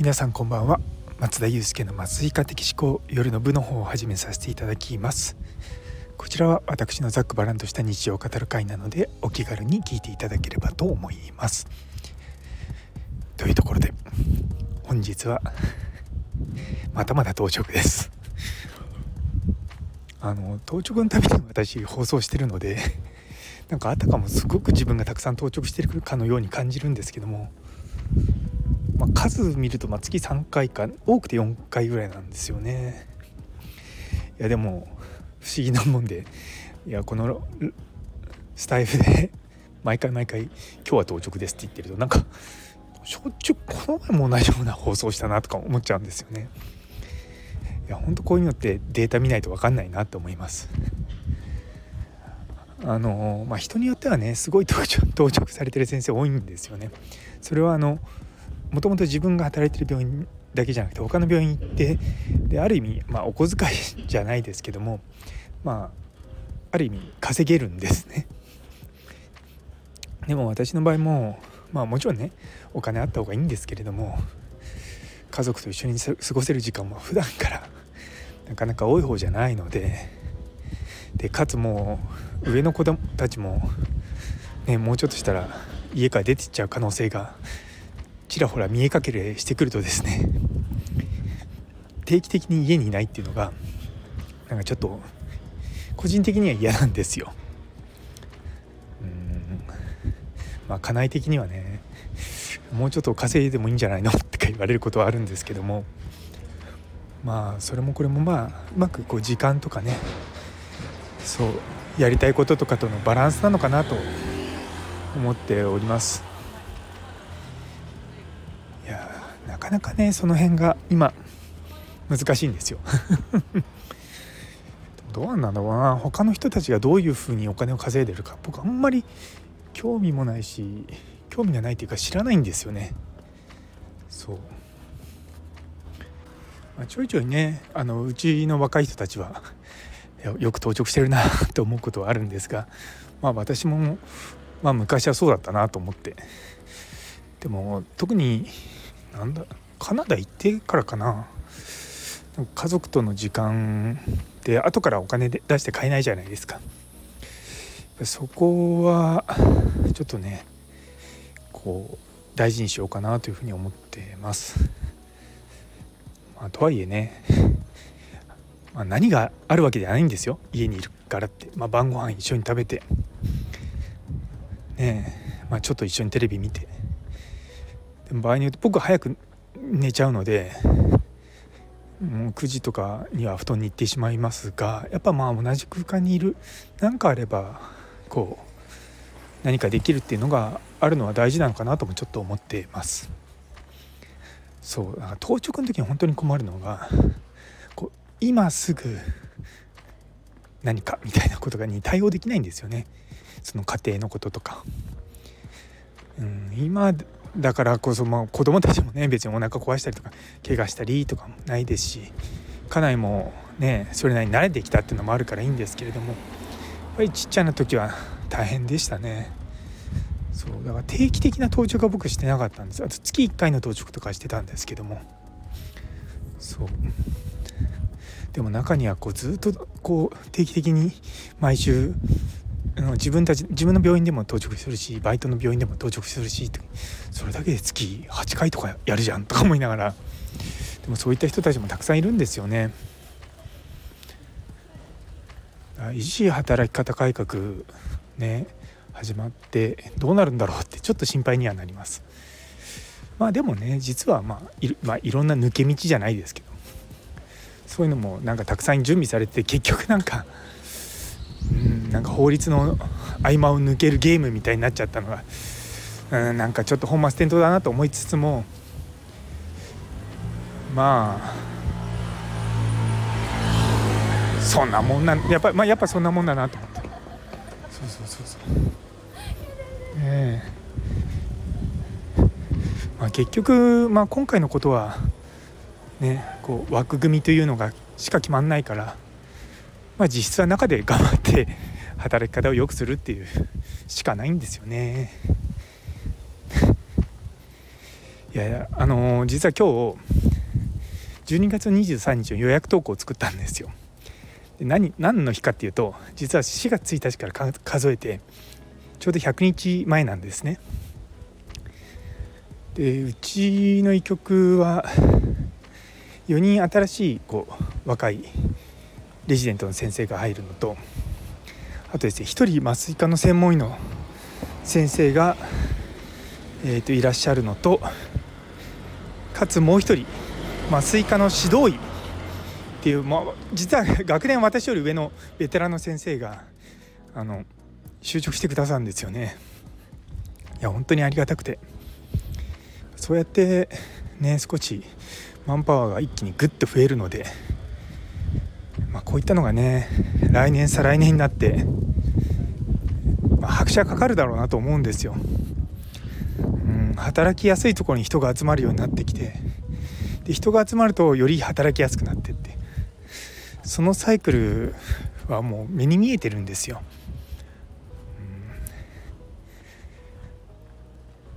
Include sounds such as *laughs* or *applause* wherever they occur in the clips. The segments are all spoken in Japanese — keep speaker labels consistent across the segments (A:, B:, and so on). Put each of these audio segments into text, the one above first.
A: 皆さんこんばんは。松田祐介の松井家的思考夜の部の方を始めさせていただきます。こちらは私のざっくばらんとした日常を語る会なのでお気軽に聞いていただければと思います。というところで本日はまたまだ当直です。あの当直のために私放送してるのでなんかあたかもすごく自分がたくさん当直してるかのように感じるんですけどもまあ、数見るとま月3回か多くて4回ぐらいなんですよね。いやでも不思議なもんでいやこのスタイフで *laughs* 毎回毎回「今日は当直です」って言ってるとなんかしょっちゅうこの前も同じような放送したなとか思っちゃうんですよね。いやほんとこういうのってデータ見ないと分かんないなと思います。あのまあ人によってはねすごい当直されてる先生多いんですよね。それはあのもともと自分が働いてる病院だけじゃなくて他の病院行ってである意味、まあ、お小遣い *laughs* じゃないですけどもまあある意味稼げるんですね。でも私の場合もまあもちろんねお金あった方がいいんですけれども家族と一緒に過ごせる時間も普段からなかなか多い方じゃないのででかつもう上の子供たちも、ね、もうちょっとしたら家から出てっちゃう可能性がちらほら見えかけれしてくるとですね *laughs* 定期的に家にいないっていうのがなんかちょっと個人的には嫌なんですよ。うんまあ家内的にはねもうちょっと稼いでもいいんじゃないのって言われることはあるんですけどもまあそれもこれもまあうまくこう時間とかねそうやりたいこととかとのバランスなのかなと思っております。かなかねその辺が今難しいんですよ。*laughs* どうなんだろうな。他の人たちがどういうふうにお金を稼いでるか。僕あんまり興味もないし興味がないっていうか知らないんですよね。そう、まあ、ちょいちょいねあのうちの若い人たちは *laughs* よく到着してるなと思うことはあるんですがまあ私もまあ昔はそうだったなと思って。でも特になんだ？カナダ行ってからかな？家族との時間で後からお金で出して買えないじゃないですか。そこはちょっとねこう大事にしようかなというふうに思ってます、まあ、とはいえね、まあ、何があるわけではないんですよ。家にいるからって、まあ、晩ご飯一緒に食べて。ねえ、まあ、ちょっと一緒にテレビ見て。場合によって僕早く寝ちゃうのでもう9時とかには布団に行ってしまいますがやっぱまあ同じ空間にいる何かあればこう何かできるっていうのがあるのは大事なのかなともちょっと思ってます。そう当直の時に本当に困るのがこう今すぐ何かみたいなことがに対応できないんですよねその家庭のこととか。うん、今だからこそ、まあ、子供たちもね別にお腹壊したりとか怪我したりとかもないですし家内もねそれなりに慣れてきたっていうのもあるからいいんですけれどもやっぱりちっちゃな時は大変でしたね。そうだから定期的な当直は僕してなかったんです。あと月1回の当直とかしてたんですけども。そう。でも中にはこうずっとこう定期的に毎週自分たち自分の病院でも当直するしバイトの病院でも当直するしそれだけで月8回とかやるじゃんとか思いながらでもそういった人たちもたくさんいるんですよね。維持働き方改革ね始まってどうなるんだろうってちょっと心配にはなります。まあでもね実はまあい,、まあ、いろんな抜け道じゃないですけどそういうのもなんかたくさん準備されて結局なんかうんなんか法律の合間を抜けるゲームみたいになっちゃったのがうんなんかちょっと本末転倒だなと思いつつもまあそんなもんなやっぱまあやっぱそんなもんだなと思って。そうそうそうそう。ええ。まあ、結局、まあ、今回のことはねこう枠組みというのがしか決まんないからまあ、実質は中で頑張って働き方を良くするっていうしかないんですよね。いやいやあのー、実は今日12月23日の予約投稿を作ったんですよ。で何何の日かっていうと実は4月1日から数えてちょうど100日前なんですね。でうちの医局は4人新しいこう若いレジデントの先生が入るのとあとですね1人麻酔科の専門医の先生が、えー、といらっしゃるのとかつもう1人麻酔科の指導医っていう、まあ、実は *laughs* 学年私より上のベテランの先生があの就職してくださるんですよね。いや本当にありがたくてそうやってね少しマンパワーが一気にグッと増えるので、まあ、こういったのがね来年再来年になって、まあ、拍車かかるだろうなと思うんですよ。働きやすいところに人が集まるようになってきてで人が集まるとより働きやすくなってってそのサイクルはもう目に見えてるんですよ。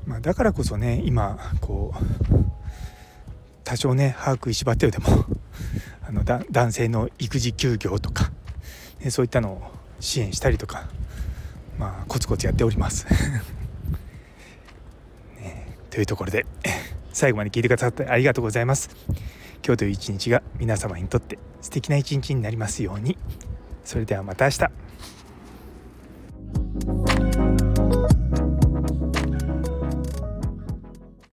A: まあ、だからこそね今こう多少ね把握しばってでも *laughs* あのだ男性の育児休業とか、ね、そういったのを支援したりとか、まあ、コツコツやっております。*laughs* というところで *laughs* 最後まで聞いてくださってありがとうございます。今日という一日が皆様にとって素敵な一日になりますように。それではまた明日。